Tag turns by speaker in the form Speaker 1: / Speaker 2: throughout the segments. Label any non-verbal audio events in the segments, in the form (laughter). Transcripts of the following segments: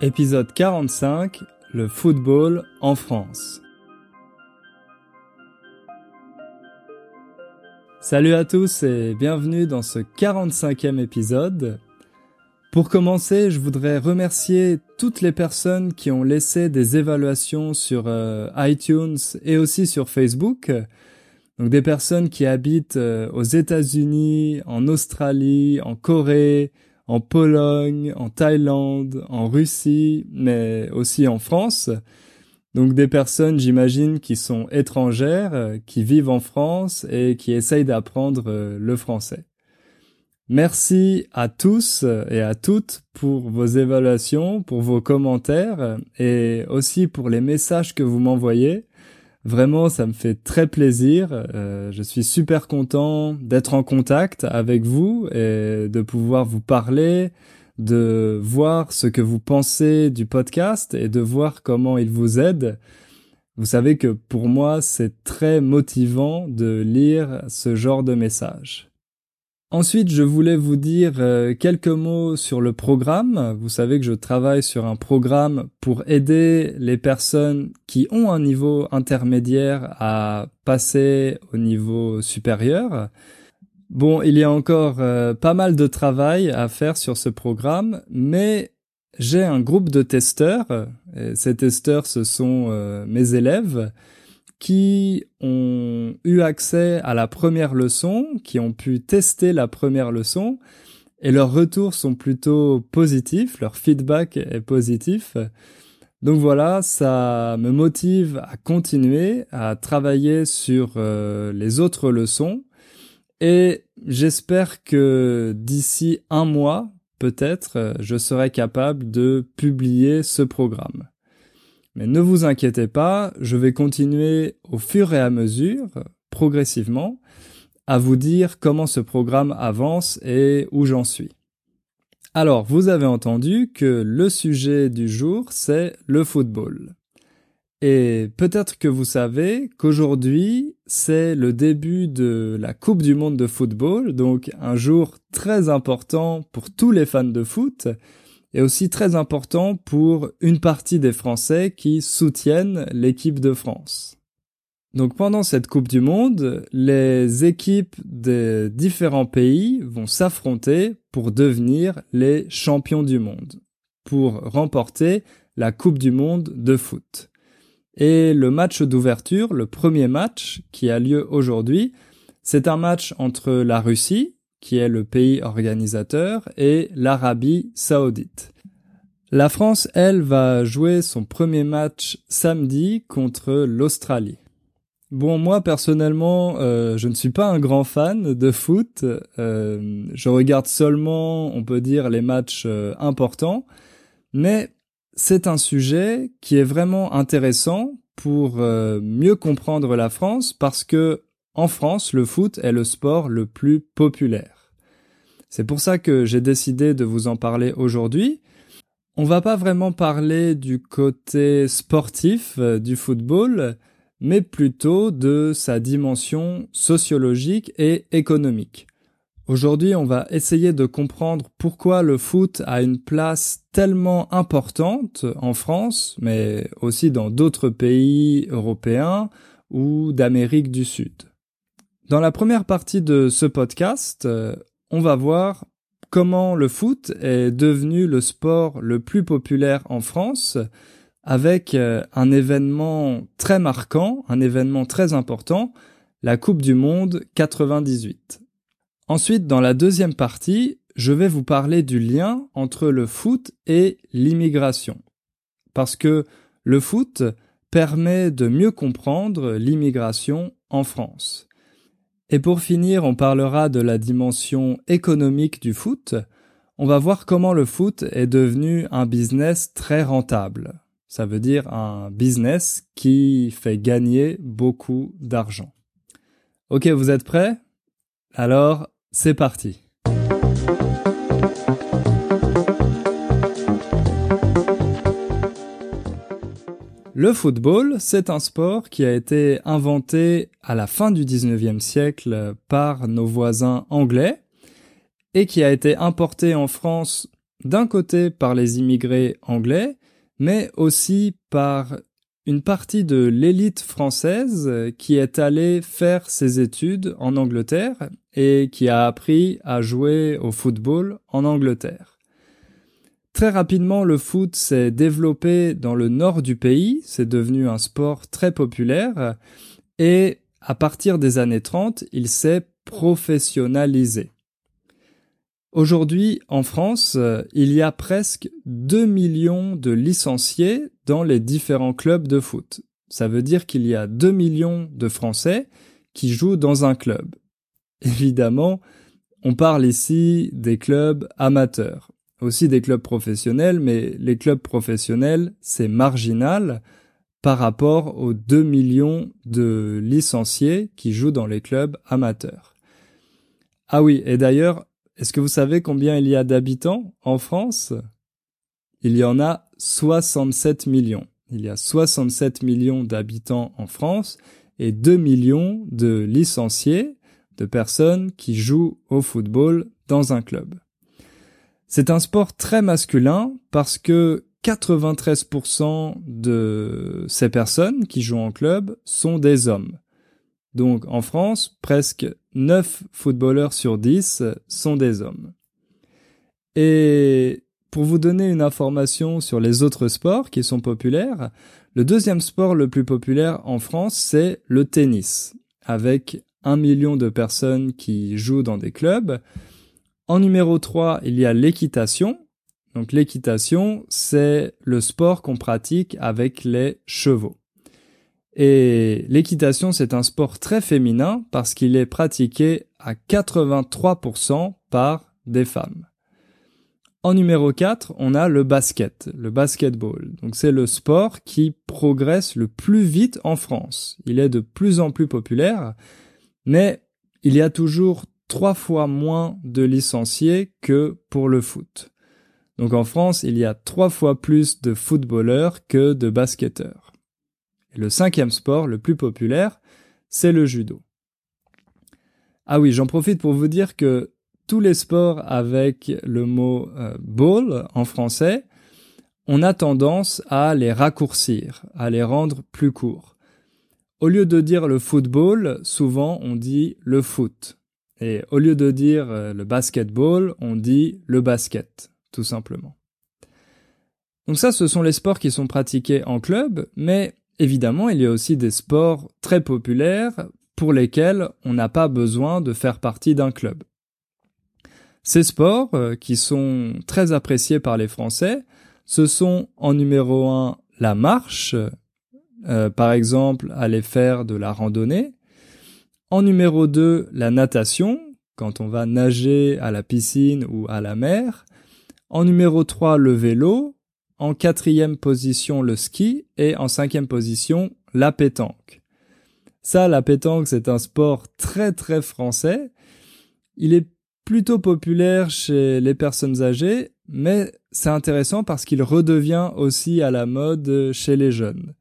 Speaker 1: Épisode 45 Le football en France. Salut à tous et bienvenue dans ce 45e épisode. Pour commencer, je voudrais remercier toutes les personnes qui ont laissé des évaluations sur euh, iTunes et aussi sur Facebook. Donc des personnes qui habitent euh, aux États-Unis, en Australie, en Corée, en Pologne, en Thaïlande, en Russie, mais aussi en France. Donc des personnes, j'imagine, qui sont étrangères, qui vivent en France et qui essayent d'apprendre euh, le français. Merci à tous et à toutes pour vos évaluations, pour vos commentaires et aussi pour les messages que vous m'envoyez. Vraiment, ça me fait très plaisir. Euh, je suis super content d'être en contact avec vous et de pouvoir vous parler, de voir ce que vous pensez du podcast et de voir comment il vous aide. Vous savez que pour moi, c'est très motivant de lire ce genre de messages. Ensuite, je voulais vous dire euh, quelques mots sur le programme. Vous savez que je travaille sur un programme pour aider les personnes qui ont un niveau intermédiaire à passer au niveau supérieur. Bon, il y a encore euh, pas mal de travail à faire sur ce programme, mais j'ai un groupe de testeurs. Ces testeurs, ce sont euh, mes élèves qui ont eu accès à la première leçon, qui ont pu tester la première leçon, et leurs retours sont plutôt positifs, leur feedback est positif. Donc voilà, ça me motive à continuer à travailler sur euh, les autres leçons et j'espère que d'ici un mois, peut-être, je serai capable de publier ce programme. Mais ne vous inquiétez pas, je vais continuer au fur et à mesure, progressivement, à vous dire comment ce programme avance et où j'en suis. Alors, vous avez entendu que le sujet du jour, c'est le football. Et peut-être que vous savez qu'aujourd'hui, c'est le début de la Coupe du Monde de football, donc un jour très important pour tous les fans de foot, est aussi très important pour une partie des Français qui soutiennent l'équipe de France. Donc pendant cette Coupe du Monde, les équipes des différents pays vont s'affronter pour devenir les champions du monde, pour remporter la Coupe du Monde de foot. Et le match d'ouverture, le premier match qui a lieu aujourd'hui, c'est un match entre la Russie, qui est le pays organisateur, et l'Arabie saoudite. La France, elle, va jouer son premier match samedi contre l'Australie. Bon, moi personnellement, euh, je ne suis pas un grand fan de foot. Euh, je regarde seulement, on peut dire, les matchs euh, importants. Mais c'est un sujet qui est vraiment intéressant pour mieux comprendre la France parce que en France, le foot est le sport le plus populaire. C'est pour ça que j'ai décidé de vous en parler aujourd'hui. On va pas vraiment parler du côté sportif euh, du football, mais plutôt de sa dimension sociologique et économique. Aujourd'hui, on va essayer de comprendre pourquoi le foot a une place tellement importante en France, mais aussi dans d'autres pays européens ou d'Amérique du Sud. Dans la première partie de ce podcast, euh, on va voir comment le foot est devenu le sport le plus populaire en France avec euh, un événement très marquant, un événement très important, la Coupe du Monde 98. Ensuite, dans la deuxième partie, je vais vous parler du lien entre le foot et l'immigration. Parce que le foot permet de mieux comprendre l'immigration en France. Et pour finir, on parlera de la dimension économique du foot. On va voir comment le foot est devenu un business très rentable. Ça veut dire un business qui fait gagner beaucoup d'argent. Ok, vous êtes prêts? Alors, c'est parti. Le football, c'est un sport qui a été inventé à la fin du 19e siècle par nos voisins anglais et qui a été importé en France d'un côté par les immigrés anglais, mais aussi par une partie de l'élite française qui est allée faire ses études en Angleterre et qui a appris à jouer au football en Angleterre. Très rapidement, le foot s'est développé dans le nord du pays, c'est devenu un sport très populaire et à partir des années 30, il s'est professionnalisé. Aujourd'hui, en France, il y a presque 2 millions de licenciés dans les différents clubs de foot. Ça veut dire qu'il y a 2 millions de Français qui jouent dans un club. Évidemment, on parle ici des clubs amateurs, aussi des clubs professionnels, mais les clubs professionnels, c'est marginal par rapport aux 2 millions de licenciés qui jouent dans les clubs amateurs. Ah oui, et d'ailleurs, est-ce que vous savez combien il y a d'habitants en France? Il y en a 67 millions. Il y a 67 millions d'habitants en France et 2 millions de licenciés de personnes qui jouent au football dans un club. C'est un sport très masculin parce que 93% de ces personnes qui jouent en club sont des hommes. Donc en France, presque 9 footballeurs sur 10 sont des hommes. Et pour vous donner une information sur les autres sports qui sont populaires, le deuxième sport le plus populaire en France, c'est le tennis, avec un million de personnes qui jouent dans des clubs. En numéro 3, il y a l'équitation. Donc l'équitation, c'est le sport qu'on pratique avec les chevaux. Et l'équitation, c'est un sport très féminin parce qu'il est pratiqué à 83% par des femmes. En numéro 4, on a le basket, le basketball. Donc c'est le sport qui progresse le plus vite en France. Il est de plus en plus populaire mais il y a toujours trois fois moins de licenciés que pour le foot. Donc en France, il y a trois fois plus de footballeurs que de basketteurs. Et le cinquième sport le plus populaire, c'est le judo. Ah oui, j'en profite pour vous dire que tous les sports avec le mot euh, ball en français, on a tendance à les raccourcir, à les rendre plus courts. Au lieu de dire le football, souvent on dit le foot. Et au lieu de dire euh, le basketball, on dit le basket, tout simplement. Donc ça, ce sont les sports qui sont pratiqués en club, mais évidemment, il y a aussi des sports très populaires pour lesquels on n'a pas besoin de faire partie d'un club. Ces sports, euh, qui sont très appréciés par les Français, ce sont en numéro un la marche, euh, par exemple, aller faire de la randonnée. En numéro 2, la natation, quand on va nager à la piscine ou à la mer. En numéro 3, le vélo. En quatrième position, le ski. Et en cinquième position, la pétanque. Ça, la pétanque, c'est un sport très très français. Il est plutôt populaire chez les personnes âgées, mais c'est intéressant parce qu'il redevient aussi à la mode chez les jeunes.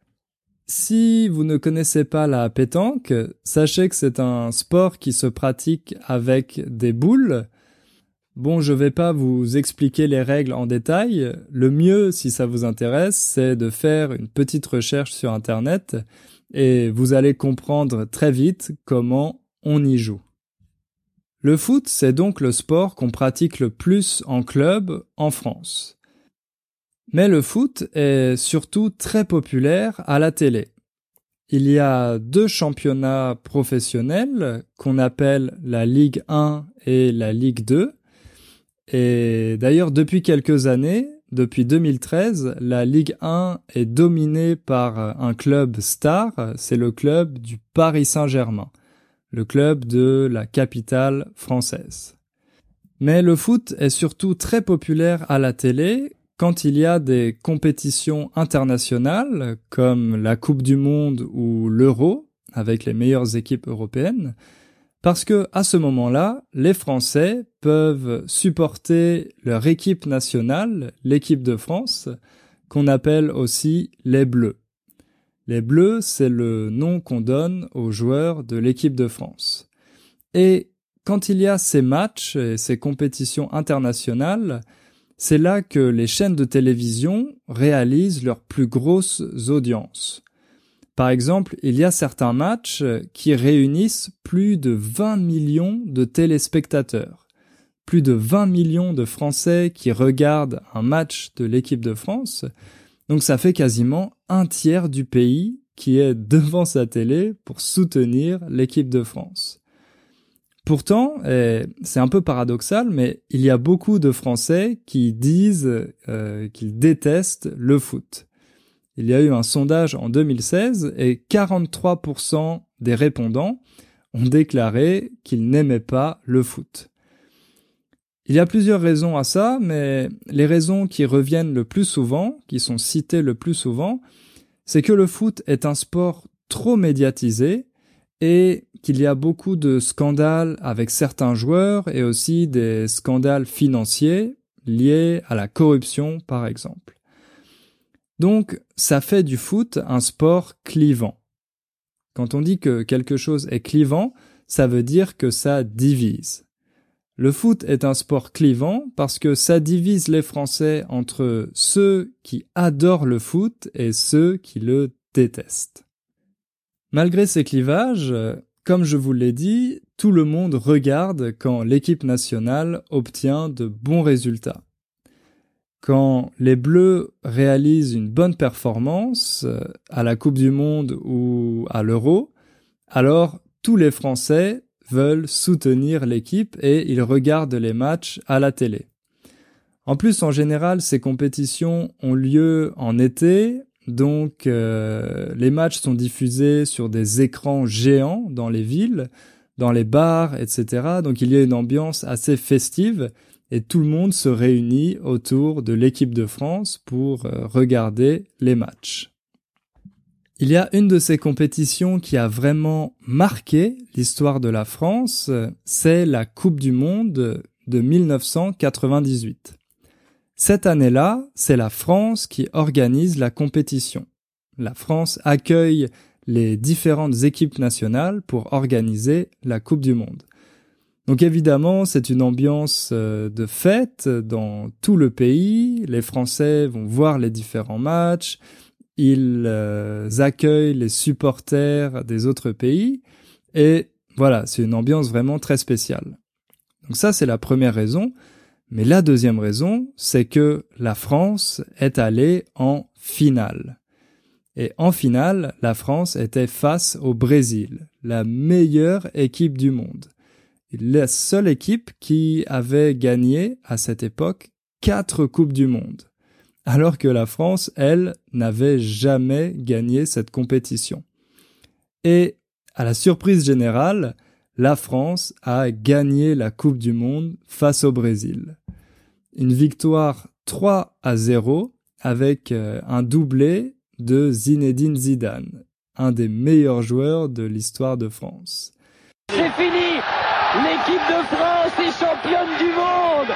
Speaker 1: Si vous ne connaissez pas la pétanque, sachez que c'est un sport qui se pratique avec des boules. Bon, je vais pas vous expliquer les règles en détail. Le mieux, si ça vous intéresse, c'est de faire une petite recherche sur Internet et vous allez comprendre très vite comment on y joue. Le foot, c'est donc le sport qu'on pratique le plus en club en France. Mais le foot est surtout très populaire à la télé. Il y a deux championnats professionnels qu'on appelle la Ligue 1 et la Ligue 2. Et d'ailleurs, depuis quelques années, depuis 2013, la Ligue 1 est dominée par un club star, c'est le club du Paris Saint-Germain, le club de la capitale française. Mais le foot est surtout très populaire à la télé quand il y a des compétitions internationales comme la Coupe du Monde ou l'Euro avec les meilleures équipes européennes, parce que à ce moment-là, les Français peuvent supporter leur équipe nationale, l'équipe de France, qu'on appelle aussi les Bleus. Les Bleus, c'est le nom qu'on donne aux joueurs de l'équipe de France. Et quand il y a ces matchs et ces compétitions internationales, c'est là que les chaînes de télévision réalisent leurs plus grosses audiences. Par exemple, il y a certains matchs qui réunissent plus de 20 millions de téléspectateurs. Plus de 20 millions de Français qui regardent un match de l'équipe de France. Donc ça fait quasiment un tiers du pays qui est devant sa télé pour soutenir l'équipe de France. Pourtant, c'est un peu paradoxal, mais il y a beaucoup de Français qui disent euh, qu'ils détestent le foot. Il y a eu un sondage en 2016 et 43% des répondants ont déclaré qu'ils n'aimaient pas le foot. Il y a plusieurs raisons à ça, mais les raisons qui reviennent le plus souvent, qui sont citées le plus souvent, c'est que le foot est un sport trop médiatisé et qu'il y a beaucoup de scandales avec certains joueurs et aussi des scandales financiers liés à la corruption par exemple. Donc ça fait du foot un sport clivant. Quand on dit que quelque chose est clivant, ça veut dire que ça divise. Le foot est un sport clivant parce que ça divise les Français entre ceux qui adorent le foot et ceux qui le détestent. Malgré ces clivages, comme je vous l'ai dit, tout le monde regarde quand l'équipe nationale obtient de bons résultats. Quand les Bleus réalisent une bonne performance euh, à la Coupe du Monde ou à l'Euro, alors tous les Français veulent soutenir l'équipe et ils regardent les matchs à la télé. En plus, en général, ces compétitions ont lieu en été, donc euh, les matchs sont diffusés sur des écrans géants dans les villes, dans les bars, etc. Donc il y a une ambiance assez festive et tout le monde se réunit autour de l'équipe de France pour euh, regarder les matchs. Il y a une de ces compétitions qui a vraiment marqué l'histoire de la France, c'est la Coupe du Monde de 1998. Cette année-là, c'est la France qui organise la compétition. La France accueille les différentes équipes nationales pour organiser la Coupe du Monde. Donc évidemment, c'est une ambiance euh, de fête dans tout le pays. Les Français vont voir les différents matchs, ils euh, accueillent les supporters des autres pays et voilà, c'est une ambiance vraiment très spéciale. Donc ça, c'est la première raison. Mais la deuxième raison, c'est que la France est allée en finale. Et en finale, la France était face au Brésil, la meilleure équipe du monde. La seule équipe qui avait gagné à cette époque quatre Coupes du Monde alors que la France, elle, n'avait jamais gagné cette compétition. Et, à la surprise générale, la France a gagné la Coupe du Monde face au Brésil. Une victoire 3 à 0 avec euh, un doublé de Zinedine Zidane, un des meilleurs joueurs de l'histoire de France.
Speaker 2: C'est fini L'équipe de France est championne du monde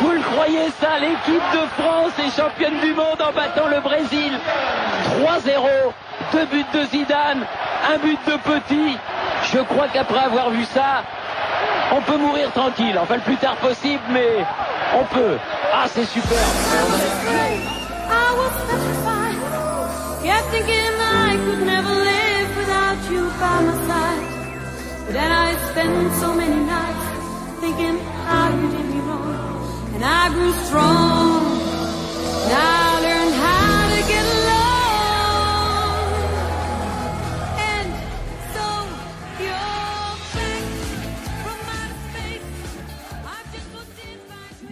Speaker 2: Vous le croyez ça? L'équipe de France est championne du monde en battant le Brésil 3-0, deux buts de Zidane, un but de Petit. Je crois qu'après avoir vu ça, on peut mourir tranquille. Enfin le plus tard possible, mais on peut. Ah c'est super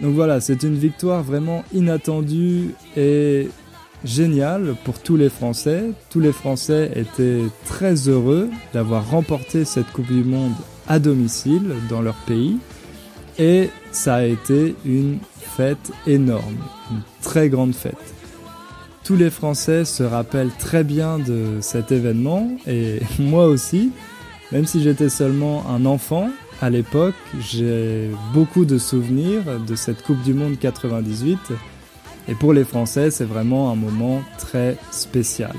Speaker 1: Donc voilà, c'est une victoire vraiment inattendue et géniale pour tous les Français. Tous les Français étaient très heureux d'avoir remporté cette Coupe du Monde à domicile dans leur pays. Et ça a été une fête énorme, une très grande fête. Tous les Français se rappellent très bien de cet événement et (laughs) moi aussi, même si j'étais seulement un enfant à l'époque, j'ai beaucoup de souvenirs de cette Coupe du Monde 98 et pour les Français, c'est vraiment un moment très spécial.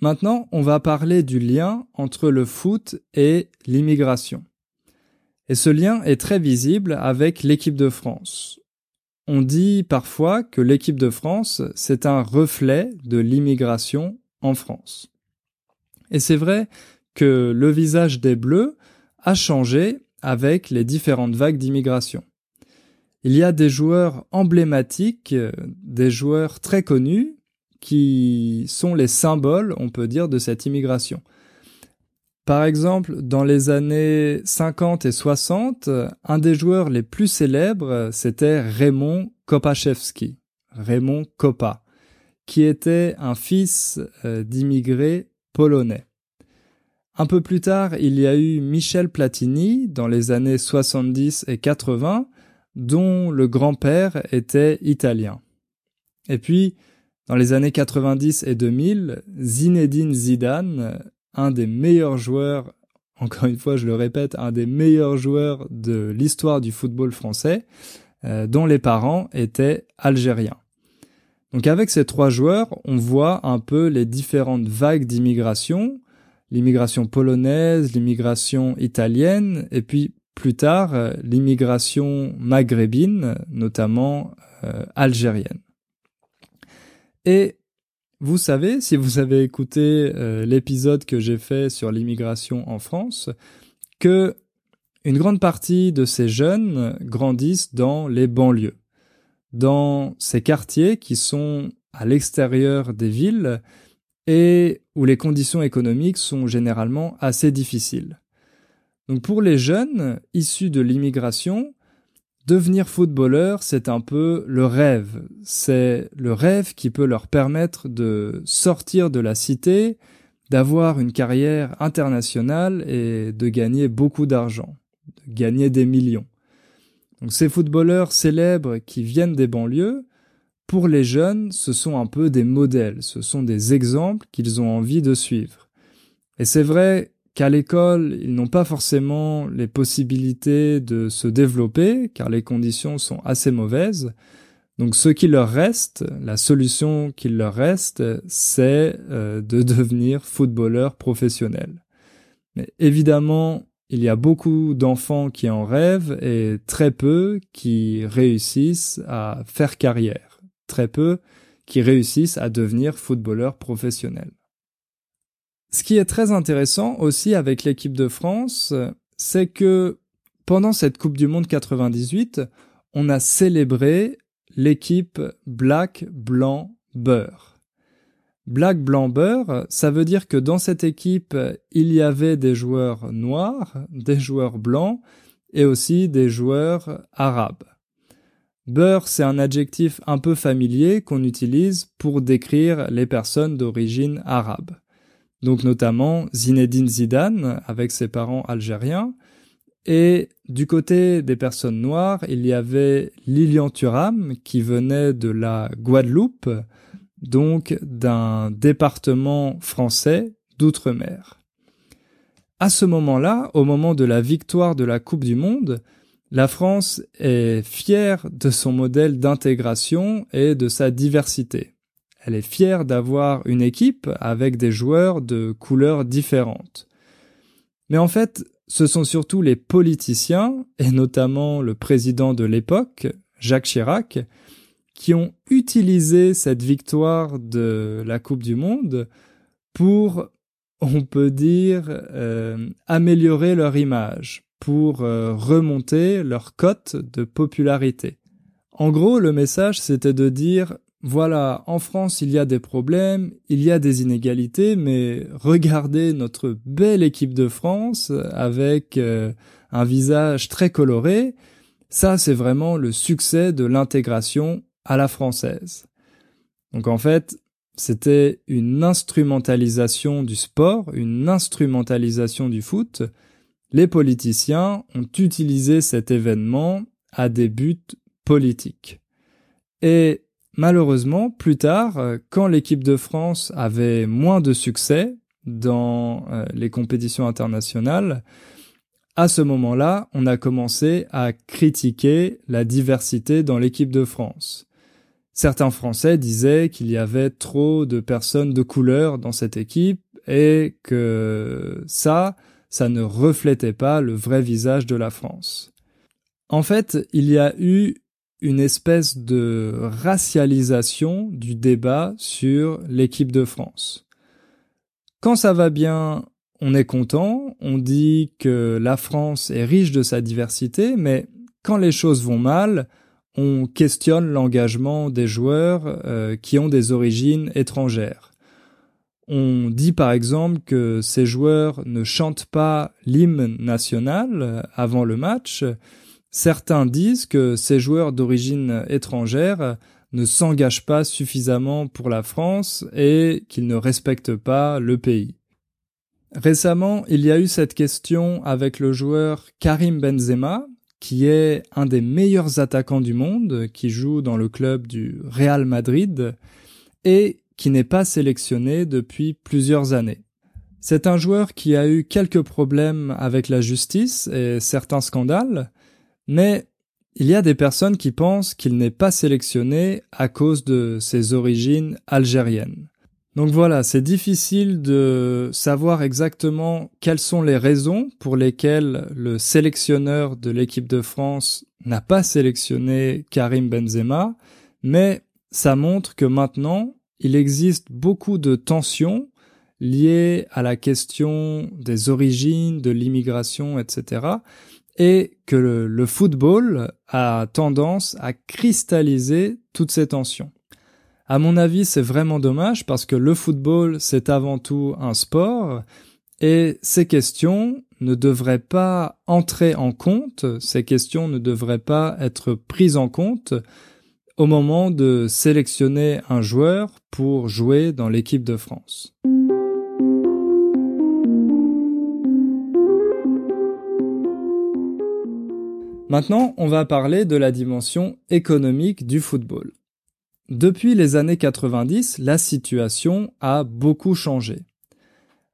Speaker 1: Maintenant, on va parler du lien entre le foot et l'immigration. Et ce lien est très visible avec l'équipe de France. On dit parfois que l'équipe de France, c'est un reflet de l'immigration en France. Et c'est vrai que le visage des Bleus a changé avec les différentes vagues d'immigration. Il y a des joueurs emblématiques, des joueurs très connus, qui sont les symboles, on peut dire, de cette immigration. Par exemple, dans les années 50 et 60, un des joueurs les plus célèbres, c'était Raymond Kopaszewski, Raymond Kopa, qui était un fils euh, d'immigrés polonais. Un peu plus tard, il y a eu Michel Platini dans les années 70 et 80, dont le grand-père était italien. Et puis, dans les années 90 et 2000, Zinedine Zidane un des meilleurs joueurs, (laughs) encore une fois je le répète, un des meilleurs joueurs de l'histoire du football français, euh, dont les parents étaient algériens. Donc avec ces trois joueurs, on voit un peu les différentes vagues d'immigration, l'immigration polonaise, l'immigration italienne, et puis plus tard euh, l'immigration maghrébine, notamment euh, algérienne. Et vous savez, si vous avez écouté euh, l'épisode que j'ai fait sur l'immigration en France, que une grande partie de ces jeunes grandissent dans les banlieues, dans ces quartiers qui sont à l'extérieur des villes et où les conditions économiques sont généralement assez difficiles. Donc pour les jeunes issus de l'immigration, Devenir footballeur, c'est un peu le rêve. C'est le rêve qui peut leur permettre de sortir de la cité, d'avoir une carrière internationale et de gagner beaucoup d'argent, de gagner des millions. Donc ces footballeurs célèbres qui viennent des banlieues, pour les jeunes, ce sont un peu des modèles, ce sont des exemples qu'ils ont envie de suivre. Et c'est vrai qu'à l'école, ils n'ont pas forcément les possibilités de se développer, car les conditions sont assez mauvaises. Donc ce qui leur reste, la solution qu'il leur reste, c'est euh, de (laughs) devenir footballeur professionnel. Mais évidemment, il y a beaucoup d'enfants qui en rêvent et très peu qui réussissent à faire carrière. Très peu qui réussissent à devenir footballeur professionnel. Ce qui est très intéressant aussi avec l'équipe de France, c'est que pendant cette Coupe du Monde 98, on a célébré l'équipe Black, Blanc, Beurre. Black, Blanc, Beurre, ça veut dire que dans cette équipe, il y avait des joueurs noirs, des joueurs blancs et aussi des joueurs arabes. Beurre, c'est un adjectif un peu familier qu'on utilise pour décrire les personnes d'origine arabe donc notamment Zinedine Zidane avec ses parents algériens. Et du côté des personnes noires, il y avait Lilian Thuram qui venait de la Guadeloupe, donc d'un département français d'outre-mer. À ce moment-là, au moment de la victoire de la Coupe du Monde, la France est fière de son modèle d'intégration et de sa diversité. Elle est fière d'avoir une équipe avec des joueurs de couleurs différentes. Mais en fait, ce sont surtout les politiciens, et notamment le président de l'époque, Jacques Chirac, qui ont utilisé cette victoire de la Coupe du Monde pour, on peut dire, euh, améliorer leur image, pour euh, remonter leur cote de popularité. En gros, le message, c'était de dire voilà, en France, il y a des problèmes, il y a des inégalités, mais regardez notre belle équipe de France avec euh, un visage très coloré. Ça, c'est vraiment le succès de l'intégration à la française. Donc en fait, c'était une instrumentalisation du sport, une instrumentalisation du foot. Les politiciens ont utilisé cet événement à des buts politiques. Et Malheureusement, plus tard, quand l'équipe de France avait moins de succès dans euh, les compétitions internationales, à ce moment-là, on a commencé à critiquer la diversité dans l'équipe de France. Certains Français disaient qu'il y avait trop de personnes de couleur dans cette équipe et que ça, ça ne reflétait pas le vrai visage de la France. En fait, il y a eu une espèce de racialisation du débat sur l'équipe de France. Quand ça va bien, on est content, on dit que la France est riche de sa diversité, mais quand les choses vont mal, on questionne l'engagement des joueurs euh, qui ont des origines étrangères. On dit par exemple que ces joueurs ne chantent pas l'hymne national avant le match. Certains disent que ces joueurs d'origine étrangère ne s'engagent pas suffisamment pour la France et qu'ils ne respectent pas le pays. Récemment, il y a eu cette question avec le joueur Karim Benzema, qui est un des meilleurs attaquants du monde, qui joue dans le club du Real Madrid et qui n'est pas sélectionné depuis plusieurs années. C'est un joueur qui a eu quelques problèmes avec la justice et certains scandales, mais il y a des personnes qui pensent qu'il n'est pas sélectionné à cause de ses origines algériennes. Donc voilà, c'est difficile de savoir exactement quelles sont les raisons pour lesquelles le sélectionneur de l'équipe de France n'a pas sélectionné Karim Benzema, mais ça montre que maintenant, il existe beaucoup de tensions liées à la question des origines, de l'immigration, etc. Et que le, football a tendance à cristalliser toutes ces tensions. À mon avis, c'est vraiment dommage parce que le football, c'est avant tout un sport et ces questions ne devraient pas entrer en compte, ces questions ne devraient pas être prises en compte au moment de sélectionner un joueur pour jouer dans l'équipe de France. Maintenant, on va parler de la dimension économique du football. Depuis les années 90, la situation a beaucoup changé.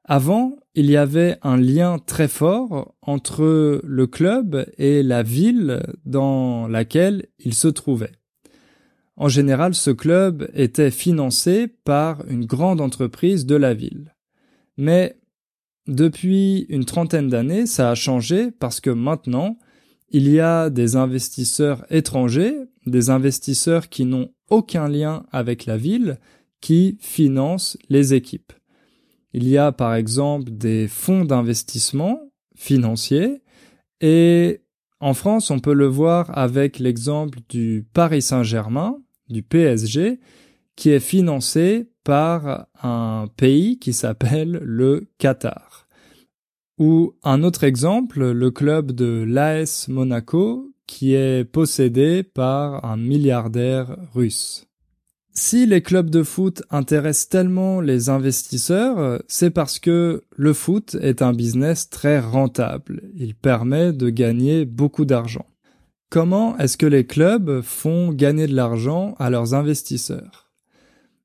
Speaker 1: Avant, il y avait un lien très fort entre le club et la ville dans laquelle il se trouvait. En général, ce club était financé par une grande entreprise de la ville. Mais depuis une trentaine d'années, ça a changé parce que maintenant, il y a des investisseurs étrangers, des investisseurs qui n'ont aucun lien avec la ville, qui financent les équipes. Il y a par exemple des fonds d'investissement financiers et en France, on peut le voir avec l'exemple du Paris Saint-Germain, du PSG, qui est financé par un pays qui s'appelle le Qatar. Ou un autre exemple, le club de l'AS Monaco, qui est possédé par un milliardaire russe. Si les clubs de foot intéressent tellement les investisseurs, c'est parce que le foot est un business très rentable. Il permet de gagner beaucoup d'argent. Comment est-ce que les clubs font gagner de l'argent à leurs investisseurs?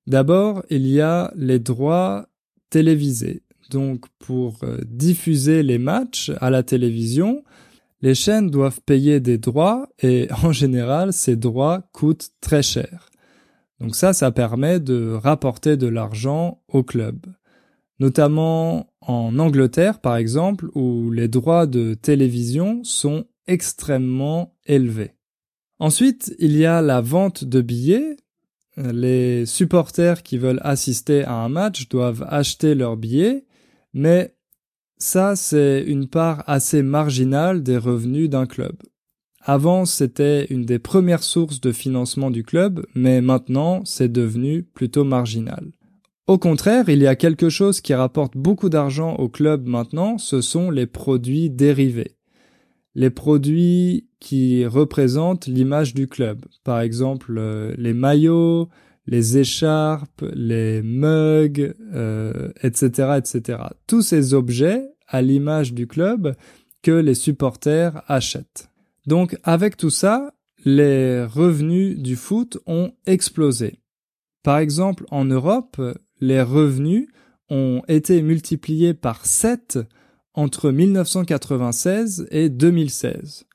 Speaker 1: D'abord, il y a les droits télévisés. Donc pour euh, diffuser les matchs à la télévision, les chaînes doivent payer des droits et (laughs) en général ces droits coûtent très cher. Donc ça, ça permet de rapporter de l'argent au club. Notamment en Angleterre par exemple où les droits de télévision sont extrêmement élevés. Ensuite, il y a la vente de billets. Les supporters qui veulent assister à un match doivent acheter leurs billets mais ça, c'est une part assez marginale des revenus d'un club. Avant, c'était une des premières sources de financement du club, mais maintenant, c'est devenu plutôt marginal. Au contraire, il y a quelque chose qui rapporte beaucoup d'argent au club maintenant, ce sont les produits dérivés. Les produits qui représentent l'image du club. Par exemple, euh, les maillots, les écharpes, les mugs, euh, etc., etc. Tous ces objets à l'image du club que les supporters achètent. Donc avec tout ça, les revenus du foot ont explosé. Par exemple, en Europe, les revenus ont été multipliés par 7 entre 1996 et 2016.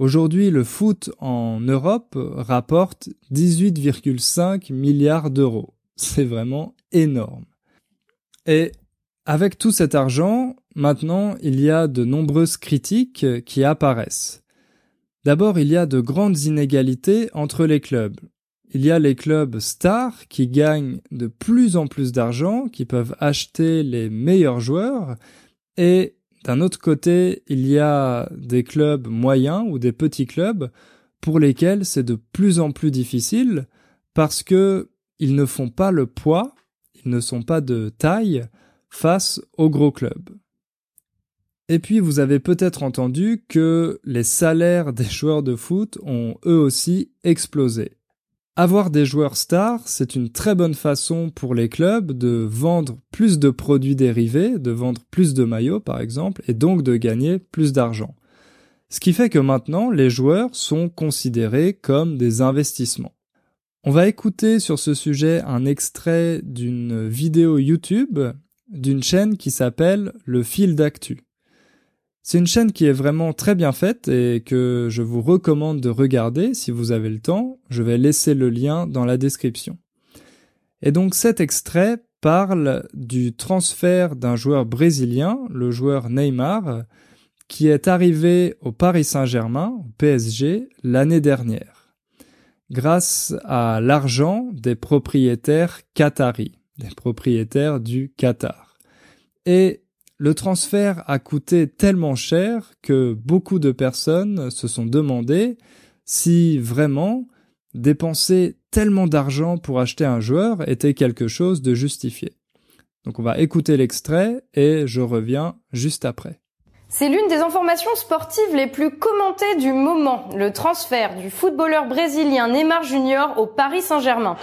Speaker 1: Aujourd'hui, le foot en Europe rapporte 18,5 milliards d'euros. C'est vraiment énorme. Et avec tout cet argent, maintenant, il y a de nombreuses critiques qui apparaissent. D'abord, il y a de grandes inégalités entre les clubs. Il y a les clubs stars qui gagnent de plus en plus d'argent, qui peuvent acheter les meilleurs joueurs, et d'un autre côté, il y a des clubs moyens ou des petits clubs pour lesquels c'est de plus en plus difficile parce que ils ne font pas le poids, ils ne sont pas de taille face aux gros clubs. Et puis vous avez peut-être entendu que les salaires (laughs) des joueurs de foot ont eux aussi explosé. Avoir des joueurs stars, c'est une très bonne façon pour les clubs de vendre plus de produits dérivés, de vendre plus de maillots par exemple, et donc de gagner plus d'argent. Ce qui fait que maintenant, les joueurs sont considérés comme des investissements. On va écouter sur ce sujet un extrait d'une vidéo YouTube d'une chaîne qui s'appelle Le fil d'actu. C'est une chaîne qui est vraiment très bien faite et que je vous recommande de regarder si vous avez le temps. Je vais laisser le lien dans la description. Et donc cet extrait parle du transfert d'un joueur brésilien, le joueur Neymar, qui est arrivé au Paris Saint-Germain, au PSG, l'année dernière, grâce à l'argent des propriétaires qataris, des propriétaires du Qatar. Le transfert a coûté tellement cher que beaucoup de personnes se sont demandé si vraiment dépenser tellement d'argent pour acheter un joueur était quelque chose de justifié. Donc on va écouter l'extrait et je reviens juste après.
Speaker 3: C'est l'une des informations sportives les plus commentées du moment, le transfert du footballeur brésilien Neymar Junior au Paris Saint-Germain.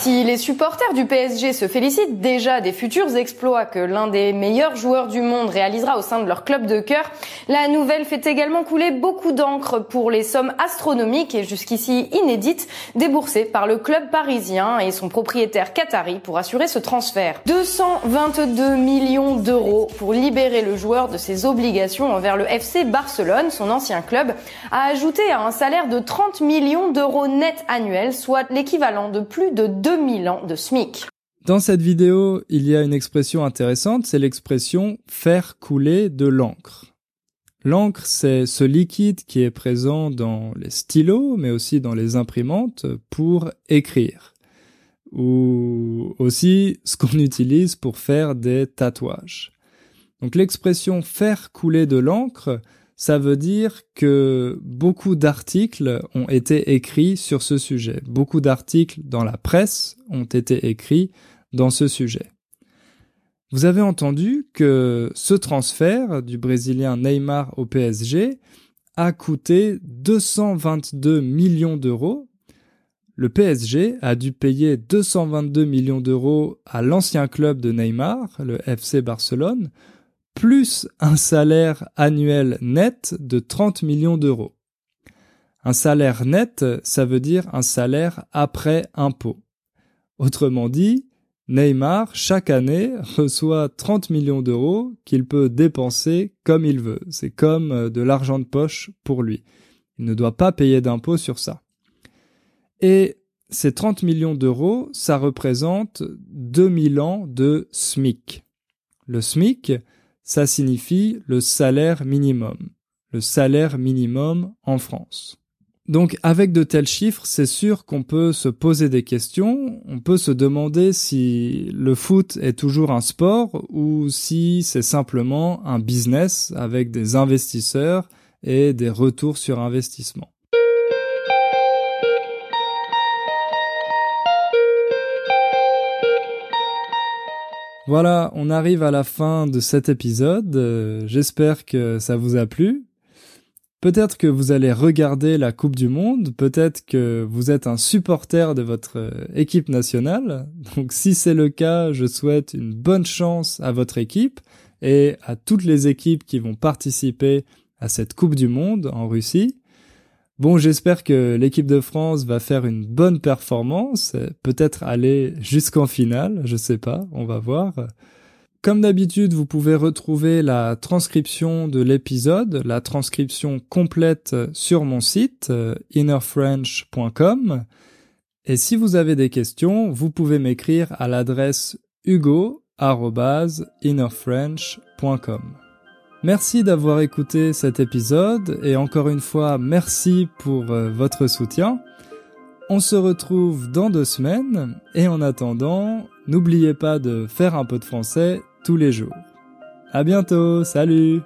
Speaker 3: Si les supporters du PSG se félicitent déjà des futurs exploits que l'un des meilleurs joueurs du monde réalisera au sein de leur club de cœur, la nouvelle fait également couler beaucoup d'encre pour les sommes astronomiques et jusqu'ici inédites déboursées par le club parisien et son propriétaire qatari pour assurer ce transfert. 222 millions d'euros pour libérer le joueur de ses obligations envers le FC Barcelone, son ancien club, a ajouté à un salaire de 30 millions d'euros net annuels, soit l'équivalent de plus de 2000 ans de SMIC.
Speaker 1: Dans cette vidéo, il y a une expression intéressante, c'est l'expression faire couler de l'encre. L'encre, c'est ce liquide qui est présent dans les stylos, mais aussi dans les imprimantes pour écrire. Ou aussi ce qu'on (laughs) utilise pour faire des tatouages. Donc l'expression faire couler de l'encre, ça veut dire que beaucoup d'articles ont été écrits sur ce sujet. Beaucoup d'articles dans la presse ont été écrits dans ce sujet. Vous avez entendu que ce transfert du Brésilien Neymar au PSG a coûté 222 millions d'euros. Le PSG a dû payer 222 millions d'euros à l'ancien club de Neymar, le FC Barcelone, plus un salaire annuel net de 30 millions d'euros. Un salaire net, ça veut dire un salaire après impôt. Autrement dit, Neymar, chaque année, reçoit 30 millions d'euros qu'il peut dépenser comme il veut. C'est comme euh, de l'argent de poche pour lui. Il ne doit pas payer d'impôt sur ça. Et ces 30 millions d'euros, ça représente 2000 ans de SMIC. Le SMIC, ça signifie le salaire minimum, le salaire minimum en France. Donc avec de tels chiffres, c'est sûr qu'on peut se poser des questions, on peut se demander si le foot est toujours un sport ou si c'est simplement un business avec des investisseurs et des retours sur investissement. Voilà, on arrive à la fin de cet épisode. Euh, j'espère que ça vous a plu. Peut-être que vous allez regarder la Coupe du Monde, peut-être que vous êtes un supporter de votre euh, équipe nationale. Donc si c'est le cas, je souhaite une bonne chance à votre équipe et à toutes les équipes qui vont participer à cette Coupe du Monde en Russie. Bon, j'espère que l'équipe de France va faire une bonne performance, peut-être aller jusqu'en finale, je sais pas, on va voir. Comme d'habitude, vous pouvez retrouver la transcription de l'épisode, la transcription complète sur mon site euh, innerfrench.com. Et si vous avez des questions, vous pouvez m'écrire à l'adresse hugo innerfrench.com. Merci d'avoir écouté cet épisode et encore une fois merci pour euh, votre soutien. On se retrouve dans deux semaines et en attendant, n'oubliez pas de faire un peu de français tous les jours. À bientôt, salut